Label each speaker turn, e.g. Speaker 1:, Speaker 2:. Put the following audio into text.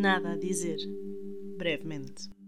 Speaker 1: nada a dizer. Brevemente.